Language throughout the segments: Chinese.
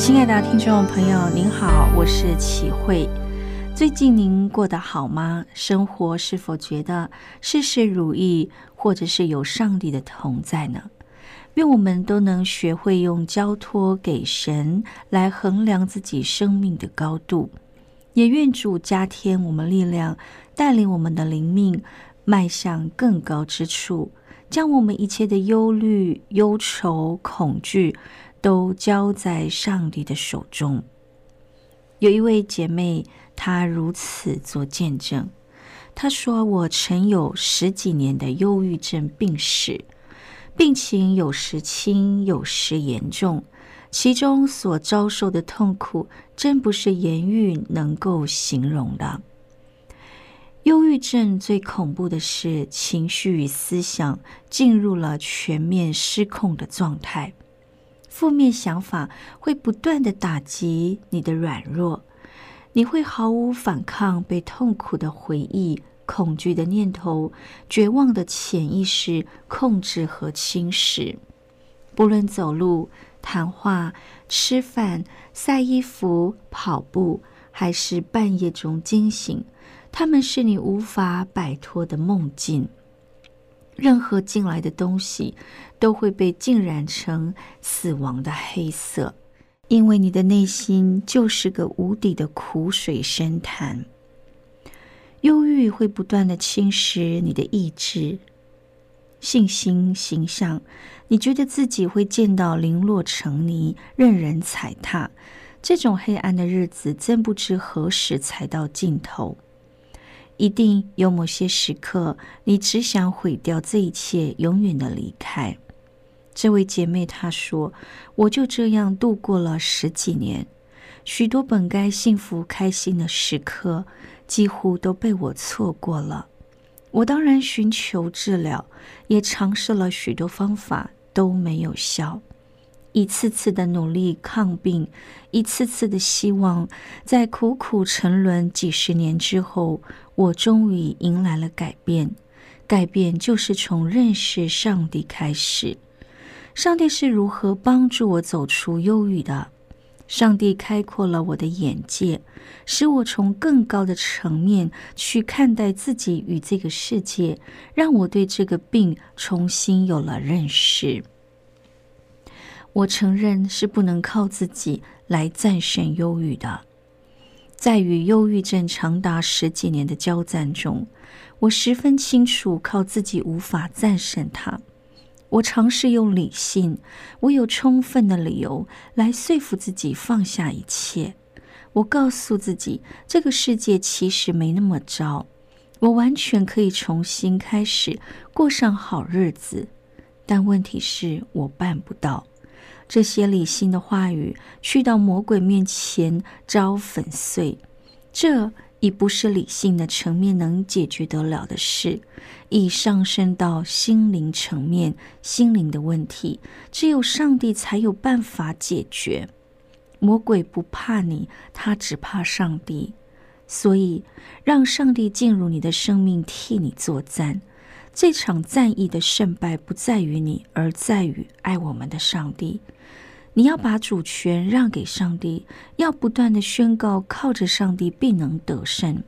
亲爱的听众朋友，您好，我是启慧。最近您过得好吗？生活是否觉得事事如意，或者是有上帝的同在呢？愿我们都能学会用交托给神来衡量自己生命的高度，也愿主加添我们力量，带领我们的灵命迈向更高之处，将我们一切的忧虑、忧愁、恐惧都交在上帝的手中。有一位姐妹。她如此做见证。她说：“我曾有十几年的忧郁症病史，病情有时轻，有时严重，其中所遭受的痛苦，真不是言语能够形容的。忧郁症最恐怖的是，情绪与思想进入了全面失控的状态，负面想法会不断的打击你的软弱。”你会毫无反抗，被痛苦的回忆、恐惧的念头、绝望的潜意识控制和侵蚀。不论走路、谈话、吃饭、晒衣服、跑步，还是半夜中惊醒，他们是你无法摆脱的梦境。任何进来的东西，都会被浸染成死亡的黑色。因为你的内心就是个无底的苦水深潭，忧郁会不断的侵蚀你的意志、信心、形象。你觉得自己会见到零落成泥，任人踩踏。这种黑暗的日子，真不知何时才到尽头。一定有某些时刻，你只想毁掉这一切，永远的离开。这位姐妹她说：“我就这样度过了十几年，许多本该幸福开心的时刻，几乎都被我错过了。我当然寻求治疗，也尝试了许多方法，都没有效。一次次的努力抗病，一次次的希望，在苦苦沉沦几十年之后，我终于迎来了改变。改变就是从认识上帝开始。”上帝是如何帮助我走出忧郁的？上帝开阔了我的眼界，使我从更高的层面去看待自己与这个世界，让我对这个病重新有了认识。我承认是不能靠自己来战胜忧郁的，在与忧郁症长达十几年的交战中，我十分清楚靠自己无法战胜它。我尝试用理性，我有充分的理由来说服自己放下一切。我告诉自己，这个世界其实没那么糟，我完全可以重新开始，过上好日子。但问题是我办不到。这些理性的话语去到魔鬼面前遭粉碎。这。已不是理性的层面能解决得了的事，已上升到心灵层面，心灵的问题，只有上帝才有办法解决。魔鬼不怕你，他只怕上帝。所以，让上帝进入你的生命，替你作战。这场战役的胜败不在于你，而在于爱我们的上帝。你要把主权让给上帝，要不断的宣告，靠着上帝必能得胜。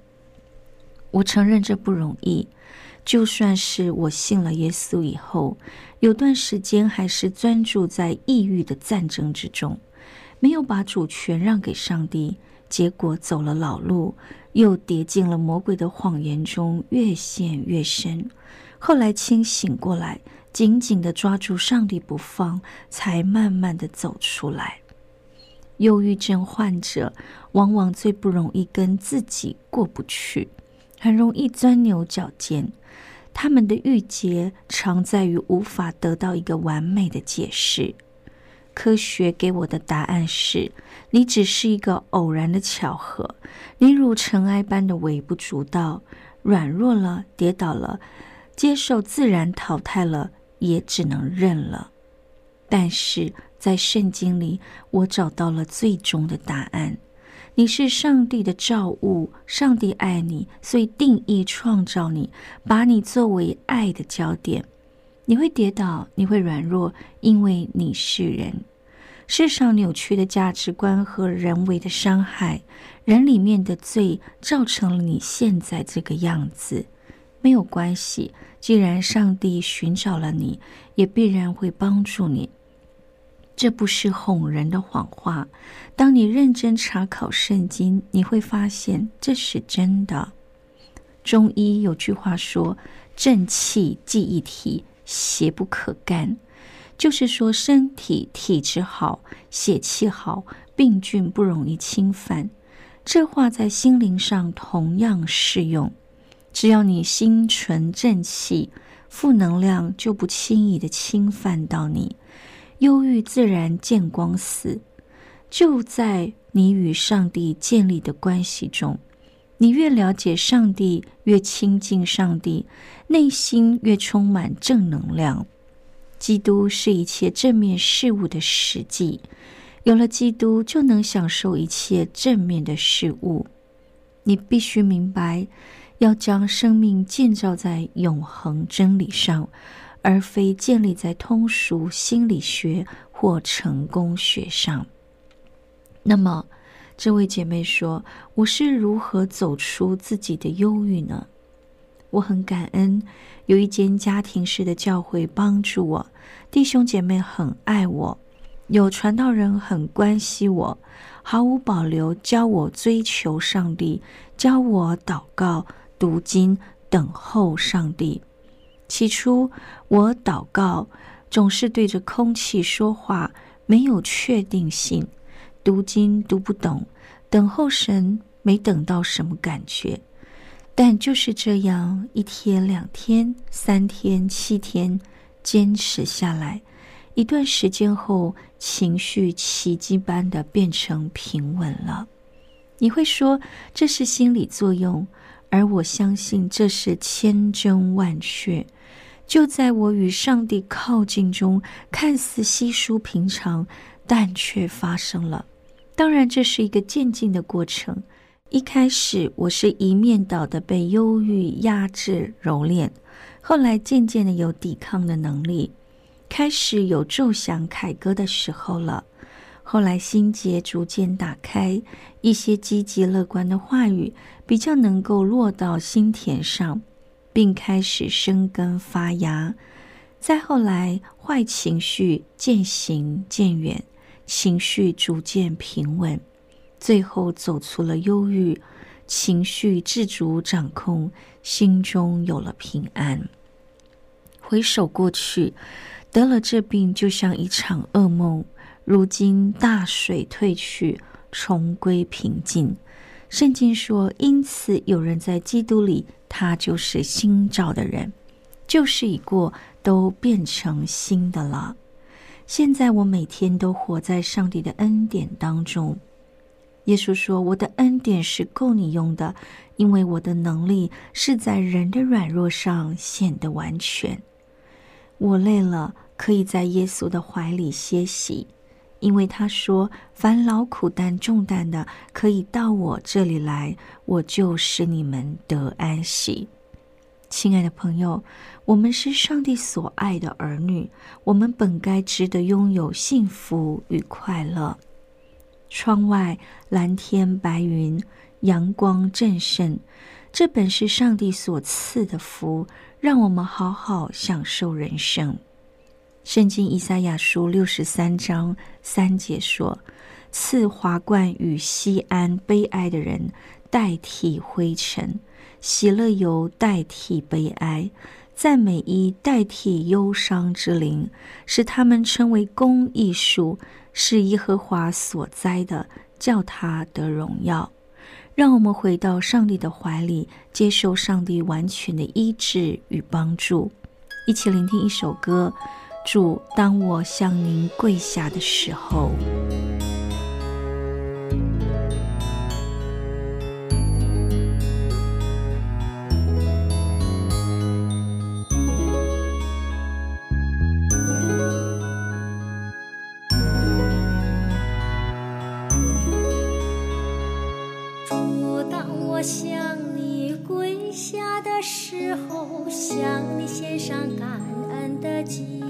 我承认这不容易，就算是我信了耶稣以后，有段时间还是专注在抑郁的战争之中，没有把主权让给上帝，结果走了老路，又跌进了魔鬼的谎言中，越陷越深。后来清醒过来，紧紧的抓住上帝不放，才慢慢的走出来。忧郁症患者往往最不容易跟自己过不去，很容易钻牛角尖。他们的郁结常在于无法得到一个完美的解释。科学给我的答案是：你只是一个偶然的巧合，你如尘埃般的微不足道，软弱了，跌倒了，接受自然淘汰了，也只能认了。但是。在圣经里，我找到了最终的答案。你是上帝的造物，上帝爱你，所以定义创造你，把你作为爱的焦点。你会跌倒，你会软弱，因为你是人。世上扭曲的价值观和人为的伤害，人里面的罪，造成了你现在这个样子。没有关系，既然上帝寻找了你，也必然会帮助你。这不是哄人的谎话。当你认真查考圣经，你会发现这是真的。中医有句话说：“正气既一体，邪不可干。”就是说，身体体质好，血气好，病菌不容易侵犯。这话在心灵上同样适用。只要你心存正气，负能量就不轻易的侵犯到你。忧郁自然见光死，就在你与上帝建立的关系中。你越了解上帝，越亲近上帝，内心越充满正能量。基督是一切正面事物的实际，有了基督，就能享受一切正面的事物。你必须明白，要将生命建造在永恒真理上。而非建立在通俗心理学或成功学上。那么，这位姐妹说：“我是如何走出自己的忧郁呢？”我很感恩有一间家庭式的教会帮助我，弟兄姐妹很爱我，有传道人很关心我，毫无保留教我追求上帝，教我祷告、读经、等候上帝。起初，我祷告总是对着空气说话，没有确定性；读经读不懂，等候神没等到什么感觉。但就是这样，一天、两天、三天、七天，坚持下来，一段时间后，情绪奇迹般的变成平稳了。你会说这是心理作用，而我相信这是千真万确。就在我与上帝靠近中，看似稀疏平常，但却发生了。当然，这是一个渐进的过程。一开始，我是一面倒的被忧郁压制、蹂躏；后来，渐渐的有抵抗的能力，开始有奏响凯歌的时候了。后来，心结逐渐打开，一些积极乐观的话语比较能够落到心田上。并开始生根发芽，再后来，坏情绪渐行渐远，情绪逐渐平稳，最后走出了忧郁，情绪自主掌控，心中有了平安。回首过去，得了这病就像一场噩梦，如今大水退去，重归平静。圣经说：“因此有人在基督里。”他就是新造的人，旧事已过，都变成新的了。现在我每天都活在上帝的恩典当中。耶稣说：“我的恩典是够你用的，因为我的能力是在人的软弱上显得完全。我累了，可以在耶稣的怀里歇息，因为他说：‘烦劳苦担重担的，可以到我这里来。’”我就使你们得安息，亲爱的朋友，我们是上帝所爱的儿女，我们本该值得拥有幸福与快乐。窗外蓝天白云，阳光正盛，这本是上帝所赐的福，让我们好好享受人生。圣经以赛亚书六十三章三节说：“赐华冠与西安悲哀的人代替灰尘，喜乐油代替悲哀，赞美衣代替忧伤之灵，使他们称为公义树，是耶和华所栽的，叫他得荣耀。”让我们回到上帝的怀里，接受上帝完全的医治与帮助。一起聆听一首歌。主，当我向您跪下的时候。主，当我向你跪下的时候，向你献上感恩的祭。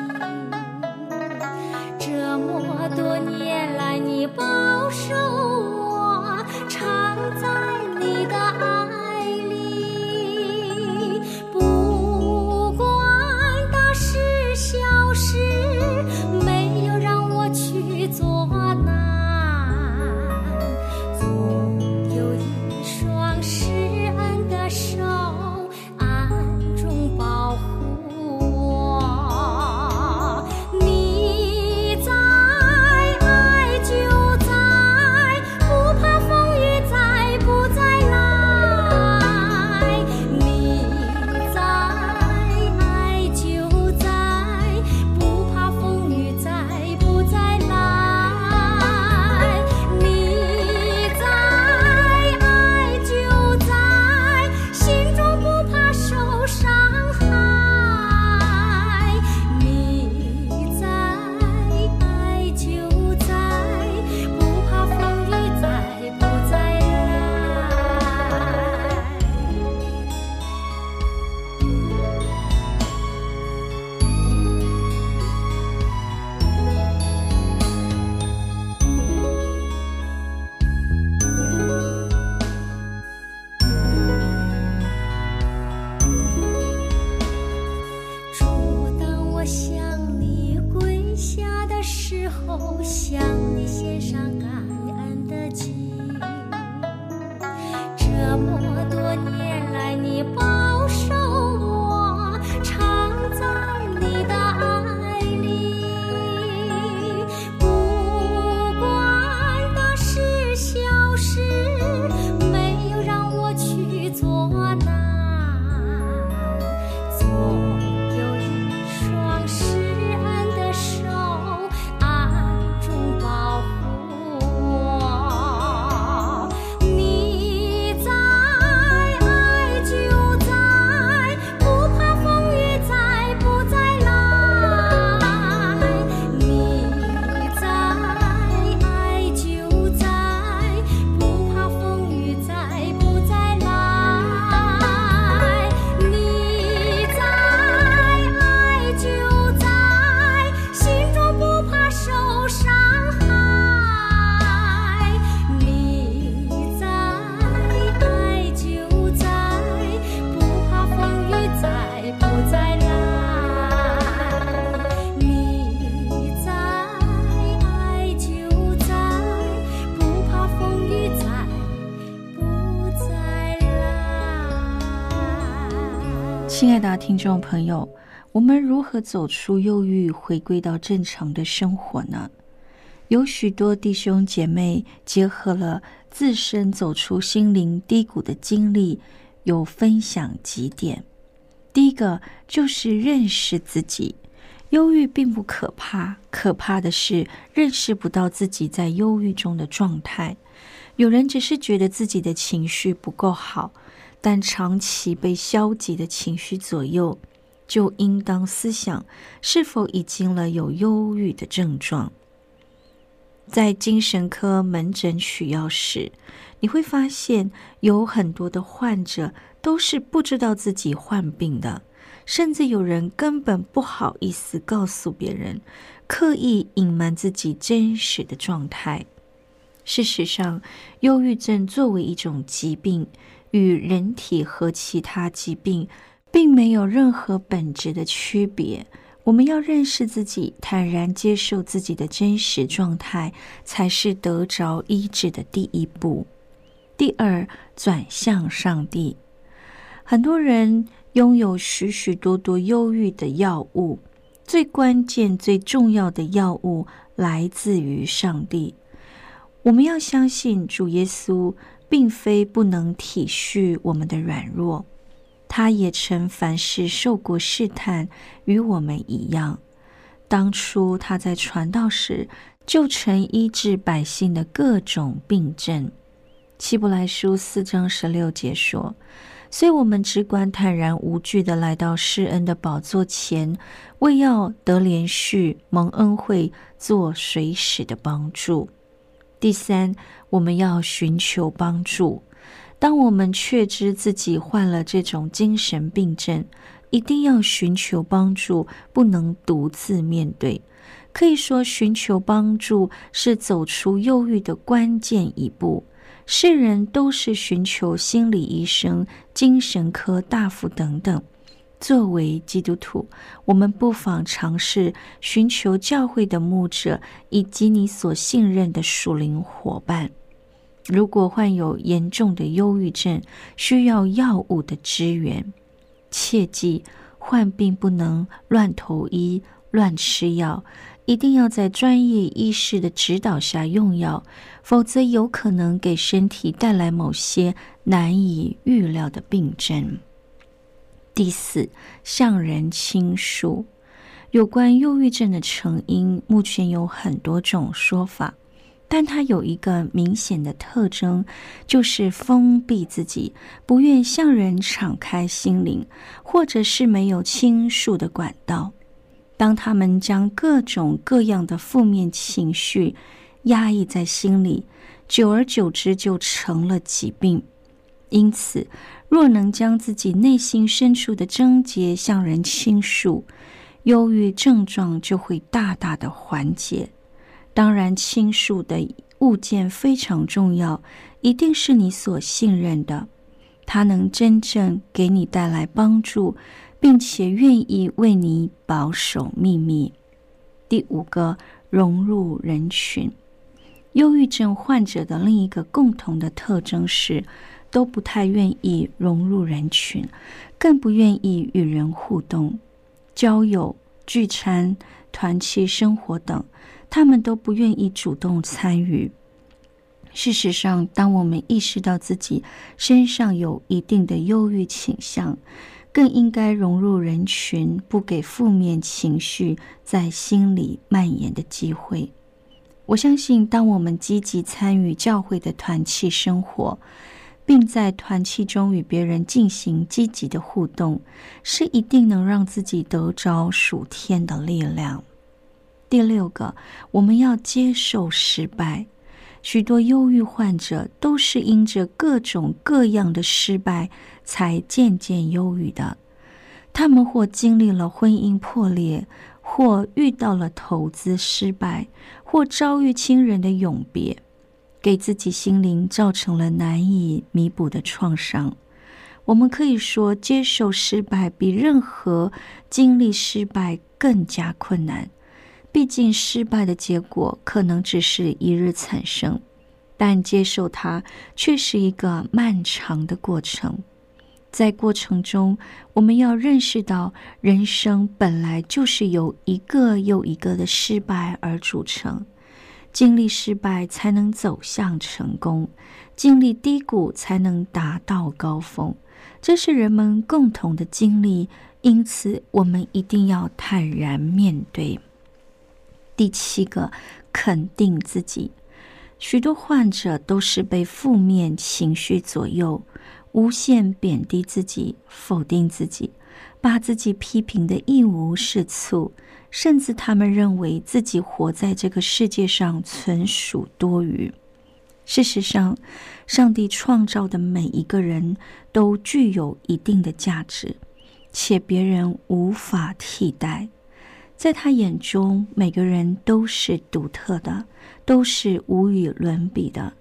听众朋友，我们如何走出忧郁，回归到正常的生活呢？有许多弟兄姐妹结合了自身走出心灵低谷的经历，有分享几点。第一个就是认识自己，忧郁并不可怕，可怕的是认识不到自己在忧郁中的状态。有人只是觉得自己的情绪不够好，但长期被消极的情绪左右，就应当思想是否已经了有忧郁的症状。在精神科门诊取药时，你会发现有很多的患者都是不知道自己患病的，甚至有人根本不好意思告诉别人，刻意隐瞒自己真实的状态。事实上，忧郁症作为一种疾病，与人体和其他疾病并没有任何本质的区别。我们要认识自己，坦然接受自己的真实状态，才是得着医治的第一步。第二，转向上帝。很多人拥有许许多多忧郁的药物，最关键、最重要的药物来自于上帝。我们要相信主耶稣，并非不能体恤我们的软弱。他也曾凡事受过试探，与我们一样。当初他在传道时，就曾医治百姓的各种病症。希伯来书四章十六节说：“所以我们只管坦然无惧的来到施恩的宝座前，为要得连续蒙恩惠，做随时的帮助。”第三，我们要寻求帮助。当我们确知自己患了这种精神病症，一定要寻求帮助，不能独自面对。可以说，寻求帮助是走出忧郁的关键一步。世人都是寻求心理医生、精神科大夫等等。作为基督徒，我们不妨尝试寻求教会的牧者以及你所信任的属灵伙伴。如果患有严重的忧郁症，需要药物的支援，切记患病不能乱投医、乱吃药，一定要在专业医师的指导下用药，否则有可能给身体带来某些难以预料的病症。第四，向人倾诉。有关忧郁症的成因，目前有很多种说法。但它有一个明显的特征，就是封闭自己，不愿向人敞开心灵，或者是没有倾诉的管道。当他们将各种各样的负面情绪压抑在心里，久而久之就成了疾病。因此，若能将自己内心深处的症结向人倾诉，忧郁症状就会大大的缓解。当然，倾诉的物件非常重要，一定是你所信任的，他能真正给你带来帮助，并且愿意为你保守秘密。第五个，融入人群。忧郁症患者的另一个共同的特征是，都不太愿意融入人群，更不愿意与人互动、交友、聚餐、团契生活等。他们都不愿意主动参与。事实上，当我们意识到自己身上有一定的忧郁倾向，更应该融入人群，不给负面情绪在心里蔓延的机会。我相信，当我们积极参与教会的团契生活，并在团契中与别人进行积极的互动，是一定能让自己得着属天的力量。第六个，我们要接受失败。许多忧郁患者都是因着各种各样的失败，才渐渐忧郁的。他们或经历了婚姻破裂，或遇到了投资失败，或遭遇亲人的永别，给自己心灵造成了难以弥补的创伤。我们可以说，接受失败比任何经历失败更加困难。毕竟，失败的结果可能只是一日产生，但接受它却是一个漫长的过程。在过程中，我们要认识到，人生本来就是由一个又一个的失败而组成。经历失败，才能走向成功；经历低谷，才能达到高峰。这是人们共同的经历，因此我们一定要坦然面对。第七个，肯定自己。许多患者都是被负面情绪左右，无限贬低自己，否定自己，把自己批评的一无是处，甚至他们认为自己活在这个世界上纯属多余。事实上，上帝创造的每一个人都具有一定的价值，且别人无法替代。在他眼中，每个人都是独特的，都是无与伦比的。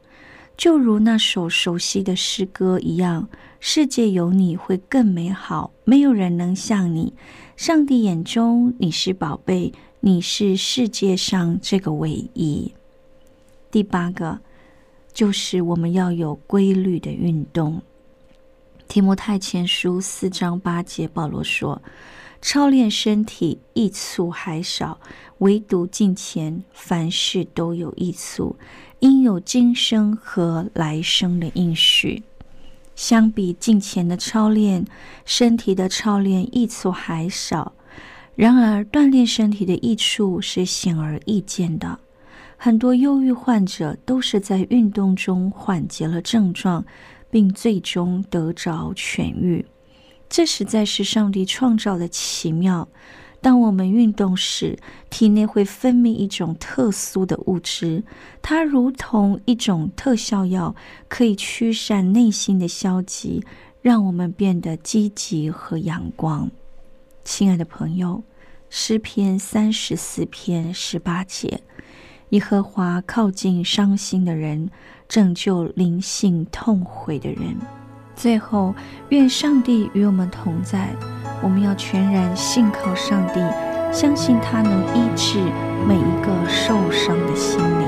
就如那首熟悉的诗歌一样，世界有你会更美好，没有人能像你。上帝眼中你是宝贝，你是世界上这个唯一。第八个就是我们要有规律的运动。提摩太前书四章八节，保罗说：“操练身体益处还少，唯独敬虔，凡事都有益处，应有今生和来生的应许。相比敬虔的操练，身体的操练益处还少。然而，锻炼身体的益处是显而易见的。很多忧郁患者都是在运动中缓解了症状。”并最终得着痊愈，这实在是上帝创造的奇妙。当我们运动时，体内会分泌一种特殊的物质，它如同一种特效药，可以驱散内心的消极，让我们变得积极和阳光。亲爱的朋友，诗篇三十四篇十八节：耶和华靠近伤心的人。拯救灵性痛悔的人。最后，愿上帝与我们同在。我们要全然信靠上帝，相信他能医治每一个受伤的心灵。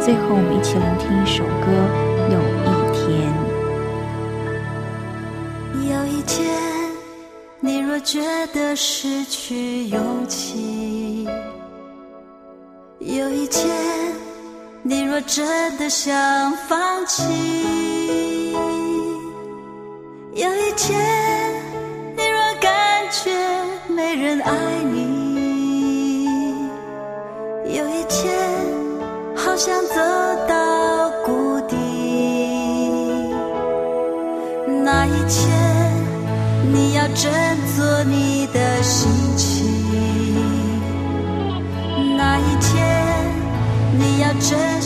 最后，我们一起聆听一首歌，《有一天》。有一天，你若觉得失去勇气，有一天。你若真的想放弃，一天你若感觉没人爱你，有一天好像走到谷底，那一天你要振作你的心情，那一天。你要振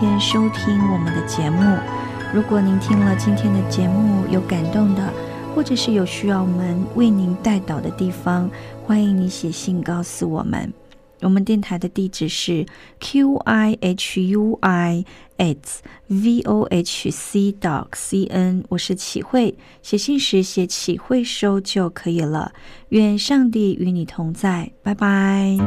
天收听我们的节目。如果您听了今天的节目有感动的，或者是有需要我们为您带导的地方，欢迎你写信告诉我们。我们电台的地址是 q i h u i at v o h c dot c n。我是启慧，写信时写启慧收就可以了。愿上帝与你同在，拜拜。